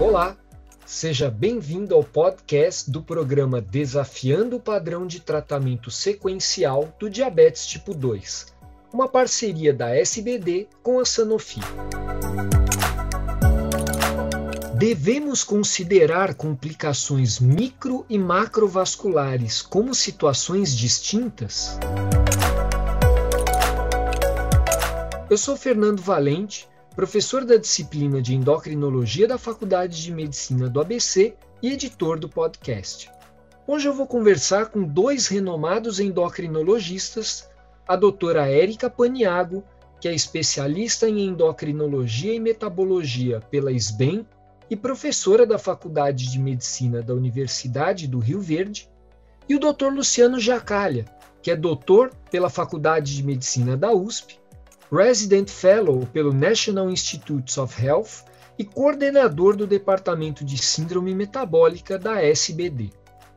Olá, seja bem-vindo ao podcast do programa Desafiando o Padrão de Tratamento Sequencial do Diabetes Tipo 2, uma parceria da SBD com a Sanofi. Devemos considerar complicações micro e macrovasculares como situações distintas? Eu sou Fernando Valente, professor da disciplina de endocrinologia da Faculdade de Medicina do ABC e editor do podcast. Hoje eu vou conversar com dois renomados endocrinologistas, a doutora Érica Paniago, que é especialista em endocrinologia e metabologia pela SBEM e professora da Faculdade de Medicina da Universidade do Rio Verde, e o Dr. Luciano Jacalha, que é doutor pela Faculdade de Medicina da USP Resident Fellow pelo National Institutes of Health e coordenador do Departamento de Síndrome Metabólica da SBD.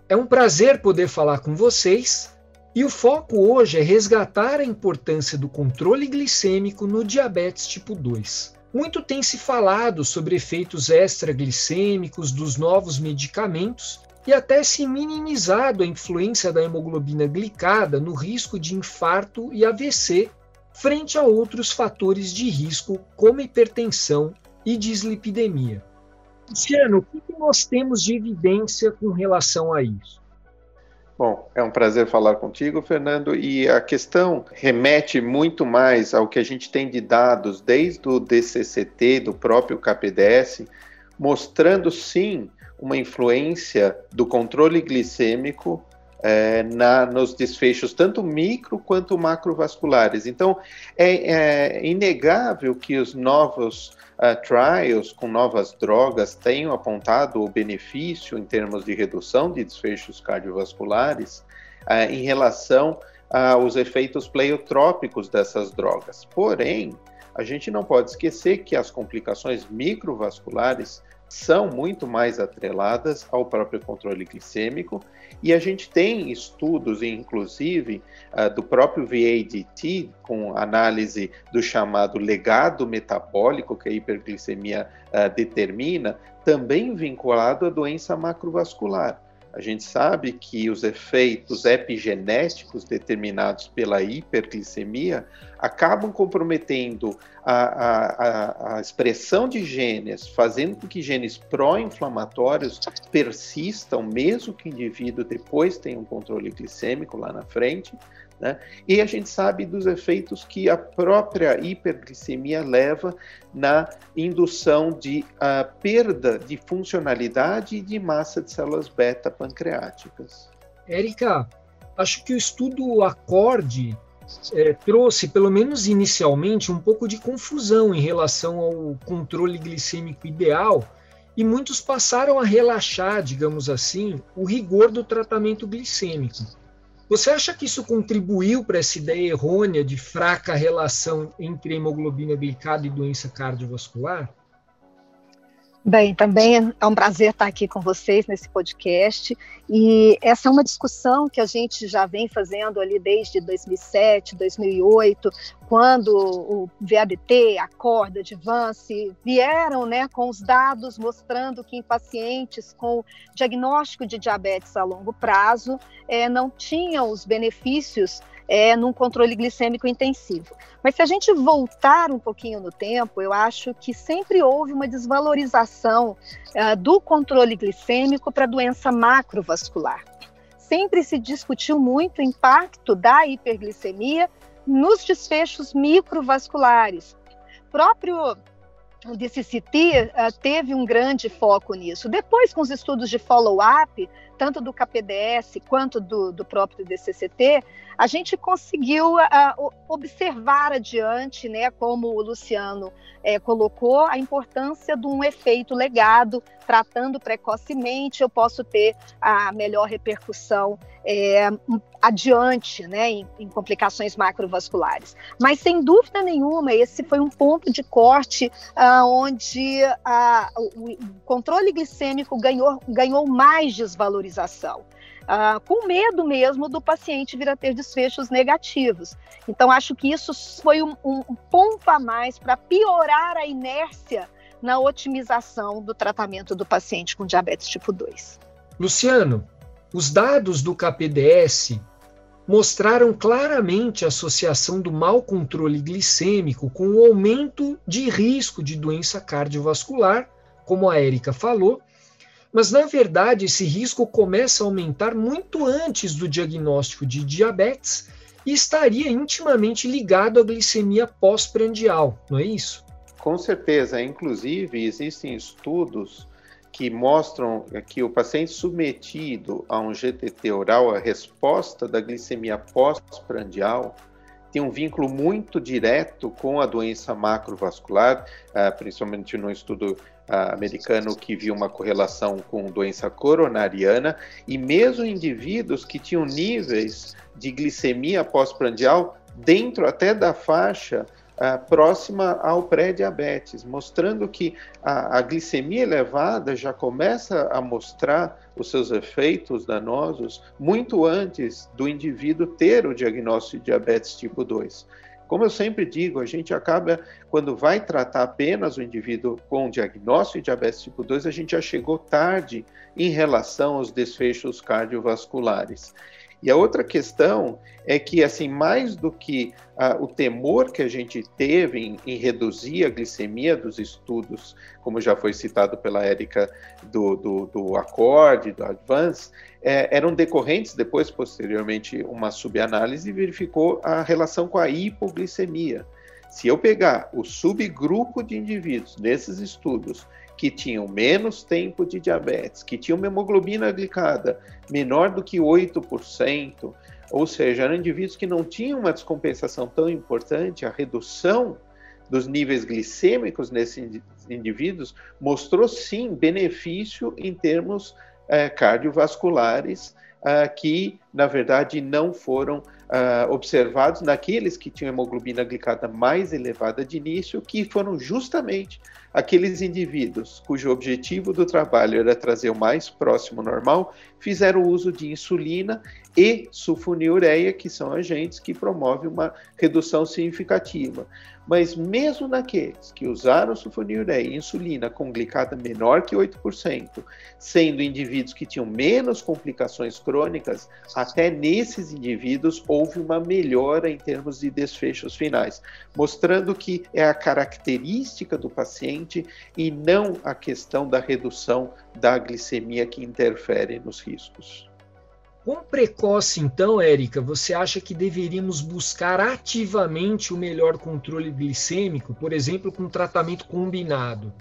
É um prazer poder falar com vocês e o foco hoje é resgatar a importância do controle glicêmico no diabetes tipo 2. Muito tem se falado sobre efeitos extraglicêmicos dos novos medicamentos e até se minimizado a influência da hemoglobina glicada no risco de infarto e AVC frente a outros fatores de risco, como hipertensão e dislipidemia. Luciano, o que nós temos de evidência com relação a isso? Bom, é um prazer falar contigo, Fernando, e a questão remete muito mais ao que a gente tem de dados desde o DCCT, do próprio KPDS, mostrando sim uma influência do controle glicêmico é, na, nos desfechos tanto micro quanto macrovasculares. Então, é, é inegável que os novos uh, trials com novas drogas tenham apontado o benefício em termos de redução de desfechos cardiovasculares uh, em relação aos efeitos pleiotrópicos dessas drogas. Porém, a gente não pode esquecer que as complicações microvasculares são muito mais atreladas ao próprio controle glicêmico e a gente tem estudos, inclusive, uh, do próprio VADT, com análise do chamado legado metabólico que a hiperglicemia uh, determina, também vinculado à doença macrovascular. A gente sabe que os efeitos epigenéticos determinados pela hiperglicemia acabam comprometendo a, a, a, expressão de genes, fazendo com que genes pró-inflamatórios persistam, mesmo que o indivíduo depois tenha um controle glicêmico lá na frente, né? E a gente sabe dos efeitos que a própria hiperglicemia leva na indução de uh, perda de funcionalidade e de massa de células beta pancreáticas. Érica, acho que o estudo Acorde é, trouxe, pelo menos inicialmente, um pouco de confusão em relação ao controle glicêmico ideal e muitos passaram a relaxar, digamos assim, o rigor do tratamento glicêmico. Você acha que isso contribuiu para essa ideia errônea de fraca relação entre hemoglobina glicada e doença cardiovascular? Bem, também é um prazer estar aqui com vocês nesse podcast. E essa é uma discussão que a gente já vem fazendo ali desde 2007, 2008, quando o VABT, a corda, Advance vieram né, com os dados mostrando que em pacientes com diagnóstico de diabetes a longo prazo é, não tinham os benefícios é, num controle glicêmico intensivo. Mas se a gente voltar um pouquinho no tempo, eu acho que sempre houve uma desvalorização uh, do controle glicêmico para doença macrovascular. Sempre se discutiu muito o impacto da hiperglicemia nos desfechos microvasculares. O próprio DCCT uh, teve um grande foco nisso. Depois, com os estudos de follow-up, tanto do KPDS quanto do, do próprio DCCT, a gente conseguiu uh, observar adiante, né, como o Luciano uh, colocou, a importância de um efeito legado, tratando precocemente, eu posso ter a melhor repercussão é, adiante, né, em, em, complicações macrovasculares. Mas, sem dúvida nenhuma, esse foi um ponto de corte uh, onde o controle glicêmico ganhou, ganhou mais desvalorização. Ah, com medo mesmo do paciente vir a ter desfechos negativos. Então, acho que isso foi um, um ponto a mais para piorar a inércia na otimização do tratamento do paciente com diabetes tipo 2. Luciano, os dados do KPDS mostraram claramente a associação do mau controle glicêmico com o aumento de risco de doença cardiovascular, como a Érica falou, mas na verdade esse risco começa a aumentar muito antes do diagnóstico de diabetes e estaria intimamente ligado à glicemia pós-prandial, não é isso? Com certeza, inclusive existem estudos que mostram que o paciente submetido a um GTT oral, a resposta da glicemia pós-prandial, tem um vínculo muito direto com a doença macrovascular, ah, principalmente no estudo americano que viu uma correlação com doença coronariana, e mesmo indivíduos que tinham níveis de glicemia pós-prandial dentro até da faixa uh, próxima ao pré-diabetes, mostrando que a, a, glicemia elevada já começa a mostrar os seus efeitos danosos muito antes do indivíduo ter o diagnóstico de diabetes tipo 2. Como eu sempre digo, a gente acaba, quando vai tratar apenas o indivíduo com diagnóstico de diabetes tipo 2, a gente já chegou tarde em relação aos desfechos cardiovasculares. E a outra questão é que, assim, mais do que ah, o temor que a gente teve em, em, reduzir a glicemia dos estudos, como já foi citado pela Érica do, do, do Accord, do Advance, é, eram decorrentes, depois, posteriormente, uma subanálise verificou a relação com a hipoglicemia. Se eu pegar o subgrupo de indivíduos nesses estudos que tinham menos tempo de diabetes, que tinham uma hemoglobina glicada menor do que 8%, ou seja, eram indivíduos que não tinham uma descompensação tão importante, a redução dos níveis glicêmicos nesses indivíduos mostrou sim benefício em termos eh, cardiovasculares uh, que, na verdade, não foram uh, observados naqueles que tinham hemoglobina glicada mais elevada de início, que foram justamente aqueles indivíduos cujo objetivo do trabalho era trazer o mais próximo normal, fizeram uso de insulina e sulfonilureia, que são agentes que promovem uma redução significativa. Mas mesmo naqueles que usaram sulfonilureia e insulina com glicada menor que 8%, sendo indivíduos que tinham menos complicações crônicas, até nesses indivíduos houve uma melhora em termos de desfechos finais, mostrando que é a característica do paciente e não a questão da redução da glicemia que interfere nos riscos. Quão precoce, então, Érica, você acha que deveríamos buscar ativamente o melhor controle glicêmico, por exemplo, com tratamento combinado?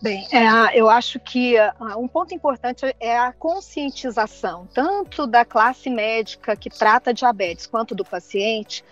Bem, é, eu acho que uh, um ponto importante é a conscientização, tanto da classe médica que trata diabetes, quanto do paciente,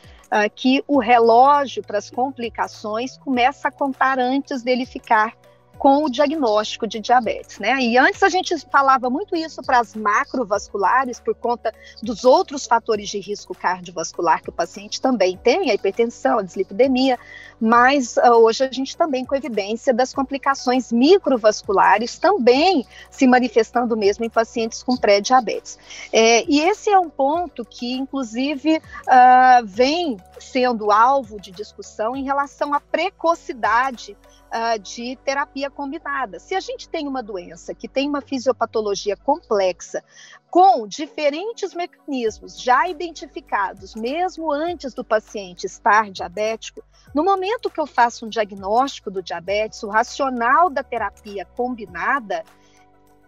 que o relógio para as complicações começa a contar antes dele ficar com o diagnóstico de diabetes, né? E antes a gente falava muito isso para as macrovasculares por conta dos outros fatores de risco cardiovascular que o paciente também tem, a hipertensão, a dislipidemia, mas uh, hoje a gente também com evidência das complicações microvasculares também se manifestando mesmo em pacientes com pré-diabetes. É, e esse é um ponto que, inclusive, uh, vem sendo alvo de discussão em relação à precocidade uh, de terapia combinada. Se a gente tem uma doença que tem uma fisiopatologia complexa, com diferentes mecanismos já identificados, mesmo antes do paciente estar diabético, no momento que eu faço um diagnóstico do diabetes, o racional da terapia combinada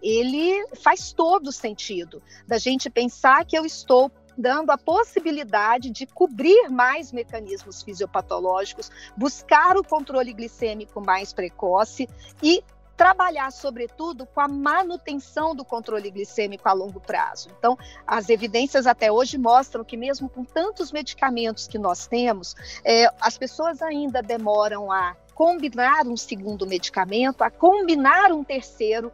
ele faz todo sentido da gente pensar que eu estou dando a possibilidade de cobrir mais mecanismos fisiopatológicos, buscar o controle glicêmico mais precoce e trabalhar, sobretudo, com a manutenção do controle glicêmico a longo prazo. Então, as evidências até hoje mostram que, mesmo com tantos medicamentos que nós temos, é, as pessoas ainda demoram a combinar um segundo medicamento, a combinar um terceiro,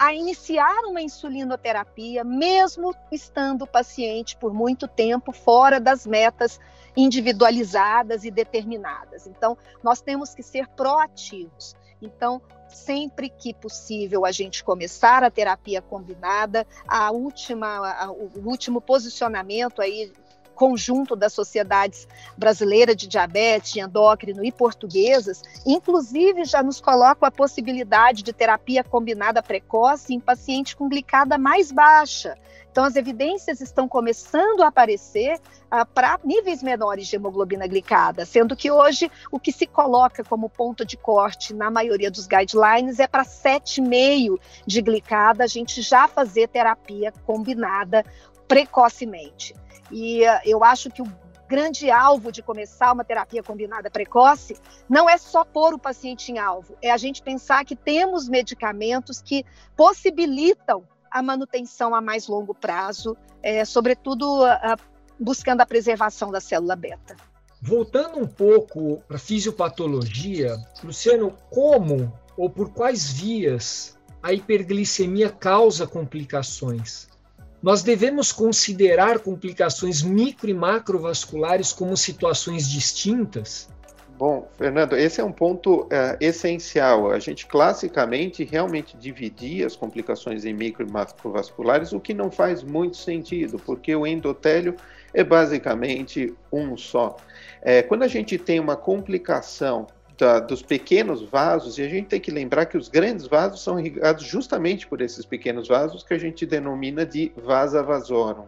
a iniciar uma insulinoterapia, mesmo estando o paciente por muito tempo fora das metas individualizadas e determinadas. Então, nós temos que ser proativos. Então, sempre que possível a gente começar a terapia combinada. A última, a, o último posicionamento aí conjunto das sociedades brasileiras de diabetes, de endócrino e portuguesas, inclusive já nos coloca a possibilidade de terapia combinada precoce em paciente com glicada mais baixa. Então, as evidências estão começando a aparecer ah, para níveis menores de hemoglobina glicada, sendo que hoje o que se coloca como ponto de corte na maioria dos guidelines é para 7,5 de glicada, a gente já fazer terapia combinada precocemente. E uh, eu acho que o grande alvo de começar uma terapia combinada precoce não é só pôr o paciente em alvo, é a gente pensar que temos medicamentos que possibilitam a manutenção a mais longo prazo, é, sobretudo uh, buscando a preservação da célula beta. Voltando um pouco para a fisiopatologia, Luciano, como ou por quais vias a hiperglicemia causa complicações? Nós devemos considerar complicações micro e macrovasculares como situações distintas? Bom, Fernando, esse é um ponto é, essencial. A gente classicamente realmente dividir as complicações em micro e macrovasculares, o que não faz muito sentido, porque o endotélio é basicamente um só. É, quando a gente tem uma complicação da, dos pequenos vasos, e a gente tem que lembrar que os grandes vasos são irrigados justamente por esses pequenos vasos que a gente denomina de vasa vasorum.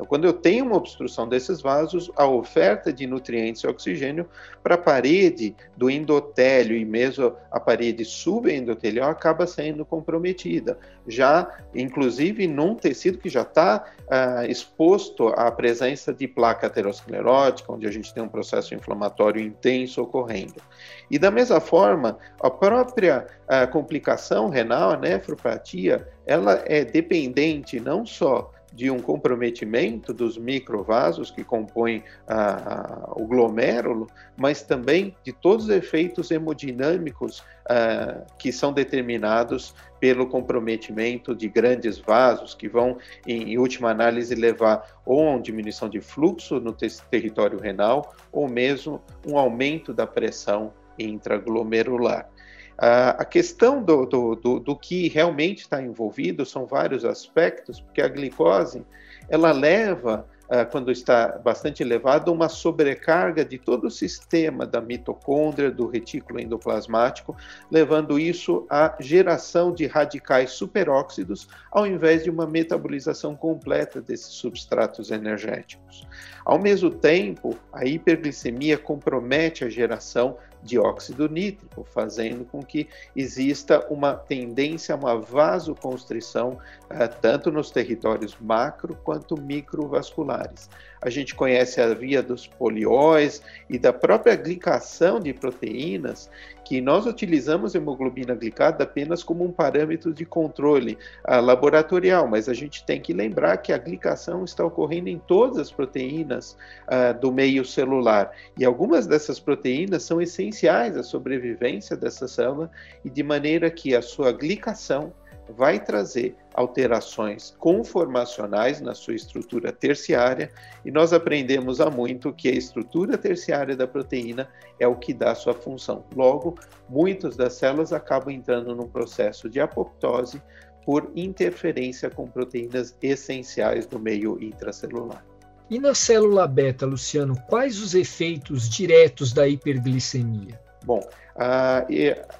Então, quando eu tenho uma obstrução desses vasos, a oferta de nutrientes e oxigênio para a parede do endotélio e mesmo a parede subendotelial acaba sendo comprometida. Já, inclusive, num tecido que já está ah, exposto à presença de placa aterosclerótica, onde a gente tem um processo inflamatório intenso ocorrendo. E da mesma forma, a própria ah, complicação renal, a nefropatia, ela é dependente não só de um comprometimento dos microvasos que compõem o glomérulo, mas também de todos os efeitos hemodinâmicos ah, que são determinados pelo comprometimento de grandes vasos, que vão, em, em última análise, levar ou a uma diminuição de fluxo no território renal, ou mesmo um aumento da pressão intraglomerular. A questão do, do, do, do que realmente está envolvido são vários aspectos, porque a glicose ela leva ah, quando está bastante elevado, uma sobrecarga de todo o sistema da mitocôndria, do retículo endoplasmático, levando isso à geração de radicais superóxidos, ao invés de uma metabolização completa desses substratos energéticos. Ao mesmo tempo, a hiperglicemia compromete a geração dióxido nítrico, fazendo com que exista uma tendência a uma vasoconstrição, uh, tanto nos territórios macro quanto microvasculares. A gente conhece a via dos polióis e da própria glicação de proteínas, que nós utilizamos hemoglobina glicada apenas como um parâmetro de controle uh, laboratorial, mas a gente tem que lembrar que a glicação está ocorrendo em todas as proteínas uh, do meio celular. E algumas dessas proteínas são essenciais à sobrevivência dessa célula e de maneira que a sua glicação vai trazer alterações conformacionais na sua estrutura terciária, e nós aprendemos há muito que a estrutura terciária da proteína é o que dá sua função. Logo, muitas das células acabam entrando num processo de apoptose por interferência com proteínas essenciais do meio intracelular. E na célula beta, Luciano, quais os efeitos diretos da hiperglicemia? Bom, ah,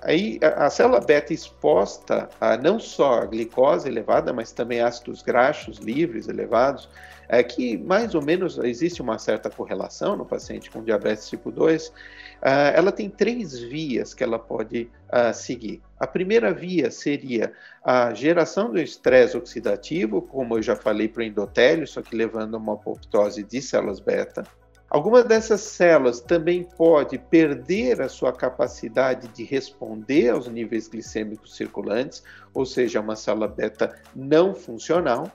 aí a, a célula beta exposta a não só a glicose elevada, mas também ácidos graxos livres elevados, é que mais ou menos existe uma certa correlação no paciente com diabetes tipo 2, ah, ela tem três vias que ela pode ah, seguir. A primeira via seria a geração do estresse oxidativo, como eu já falei para o endotélio, só que levando a uma apoptose de células beta. Algumas dessas células também pode perder a sua capacidade de responder aos níveis glicêmicos circulantes, ou seja, uma célula beta não funcional.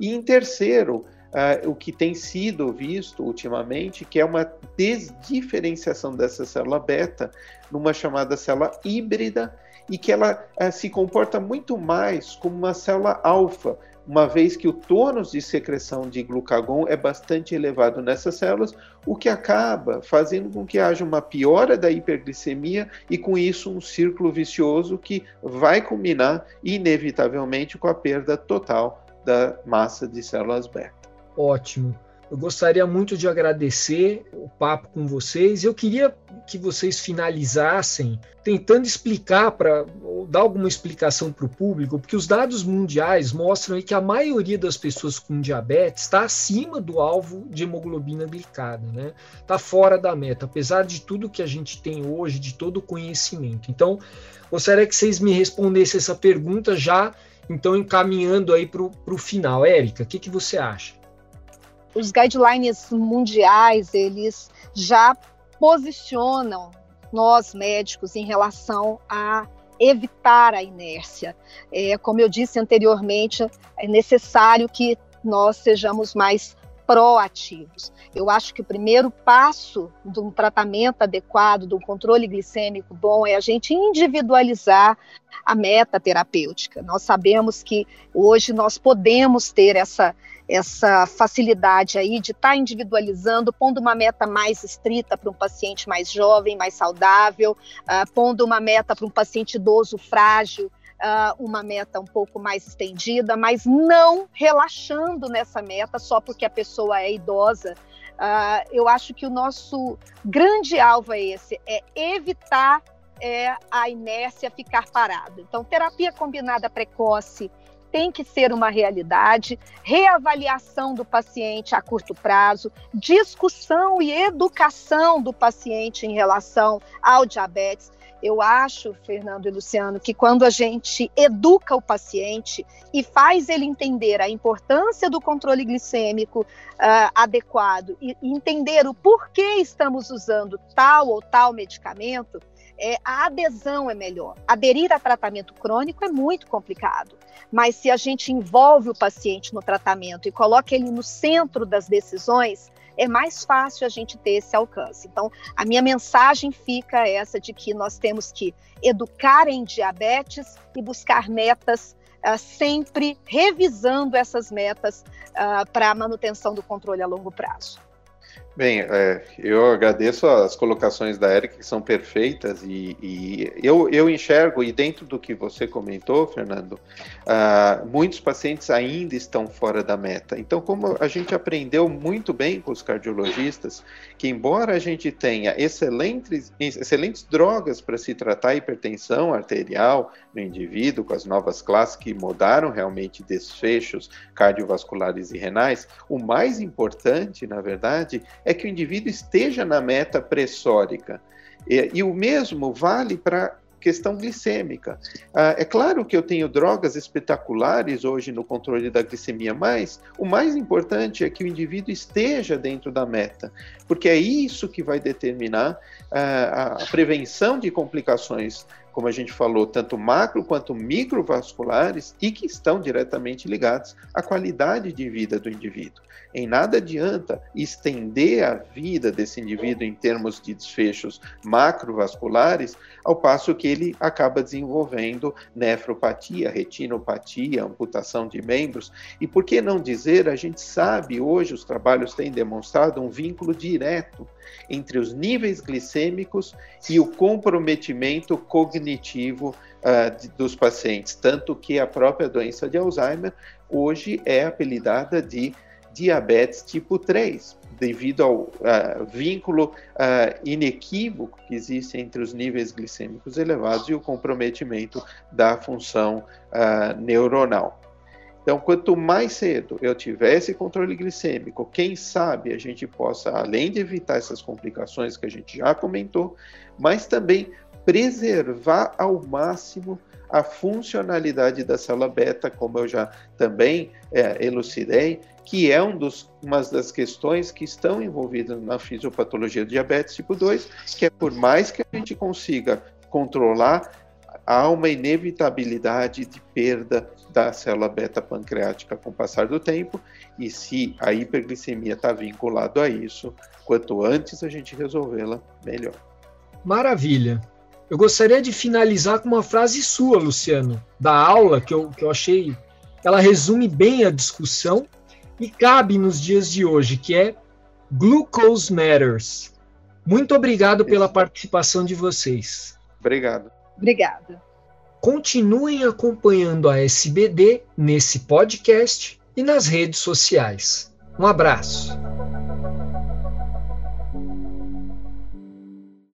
E em terceiro, uh, o que tem sido visto ultimamente, que é uma desdiferenciação dessa célula beta numa chamada célula híbrida e que ela uh, se comporta muito mais como uma célula alfa, uma vez que o tônus de secreção de glucagon é bastante elevado nessas células, o que acaba fazendo com que haja uma piora da hiperglicemia e com isso um círculo vicioso que vai culminar inevitavelmente com a perda total da massa de células beta. Ótimo. Eu gostaria muito de agradecer o papo com vocês. Eu queria que vocês finalizassem tentando explicar para dar alguma explicação para o público, porque os dados mundiais mostram que a maioria das pessoas com diabetes está acima do alvo de hemoglobina glicada, né? Está fora da meta, apesar de tudo que a gente tem hoje, de todo o conhecimento. Então, gostaria que vocês me respondessem essa pergunta já, então encaminhando aí para o final. Érica, o que, que você acha? Os guidelines mundiais, eles já posicionam nós médicos em relação a evitar a inércia. É, como eu disse anteriormente, é necessário que nós sejamos mais proativos. Eu acho que o primeiro passo de um tratamento adequado, do controle glicêmico bom, é a gente individualizar a meta terapêutica. Nós sabemos que hoje nós podemos ter essa, essa facilidade aí de estar tá individualizando, pondo uma meta mais estrita para um paciente mais jovem, mais saudável, uh, pondo uma meta para um paciente idoso frágil, uh, uma meta um pouco mais estendida, mas não relaxando nessa meta só porque a pessoa é idosa. Uh, eu acho que o nosso grande alvo é esse, é evitar é, a inércia ficar parado. Então, terapia combinada precoce, tem que ser uma realidade, reavaliação do paciente a curto prazo, discussão e educação do paciente em relação ao diabetes. Eu acho, Fernando e Luciano, que quando a gente educa o paciente e faz ele entender a importância do controle glicêmico uh, adequado e entender o porquê estamos usando tal ou tal medicamento, é, a adesão é melhor. Aderir a tratamento crônico é muito complicado, mas se a gente envolve o paciente no tratamento e coloca ele no centro das decisões, é mais fácil a gente ter esse alcance. Então, a minha mensagem fica essa de que nós temos que educar em diabetes e buscar metas Uh, sempre revisando essas metas uh, para a manutenção do controle a longo prazo. Bem, é, eu agradeço as colocações da Erika, que são perfeitas, e, e, eu, eu enxergo, e dentro do que você comentou, Fernando, uh, muitos pacientes ainda estão fora da meta. Então, como a gente aprendeu muito bem com os cardiologistas, que embora a gente tenha excelentes, excelentes drogas para se tratar a hipertensão arterial no indivíduo, com as novas classes que mudaram realmente desfechos cardiovasculares e renais, o mais importante, na verdade, é que o indivíduo esteja na meta pressórica. E, e o mesmo vale para questão glicêmica. Ah, é claro que eu tenho drogas espetaculares hoje no controle da glicemia, mas o mais importante é que o indivíduo esteja dentro da meta, porque é isso que vai determinar ah, a prevenção de complicações como a gente falou, tanto macro quanto microvasculares e que estão diretamente ligados à qualidade de vida do indivíduo. Em nada adianta estender a vida desse indivíduo em termos de desfechos macrovasculares, ao passo que ele acaba desenvolvendo nefropatia, retinopatia, amputação de membros. E por que não dizer, a gente sabe hoje, os trabalhos têm demonstrado um vínculo direto entre os níveis glicêmicos e o comprometimento cognitivo uh, de, dos pacientes, tanto que a própria doença de Alzheimer hoje é apelidada de diabetes tipo 3, devido ao uh, vínculo uh, inequívoco que existe entre os níveis glicêmicos elevados e o comprometimento da função neuronal. Então, quanto mais cedo eu tiver esse controle glicêmico, quem sabe a gente possa, além de evitar essas complicações que a gente já comentou, mas também preservar ao máximo a funcionalidade da célula beta, como eu já também é, elucidei, que é um dos, uma das questões que estão envolvidas na fisiopatologia do diabetes tipo 2, que é por mais que a gente consiga controlar, há uma inevitabilidade de perda da célula beta pancreática com o passar do tempo, e se a hiperglicemia está vinculado a isso, quanto antes a gente resolvê-la, melhor. Maravilha. Eu gostaria de finalizar com uma frase sua, Luciano, da aula que eu, que eu achei ela resume bem a discussão e cabe nos dias de hoje, que é Glucose Matters. Muito obrigado pela participação de vocês. Obrigado. Obrigada. Continuem acompanhando a SBD nesse podcast e nas redes sociais. Um abraço.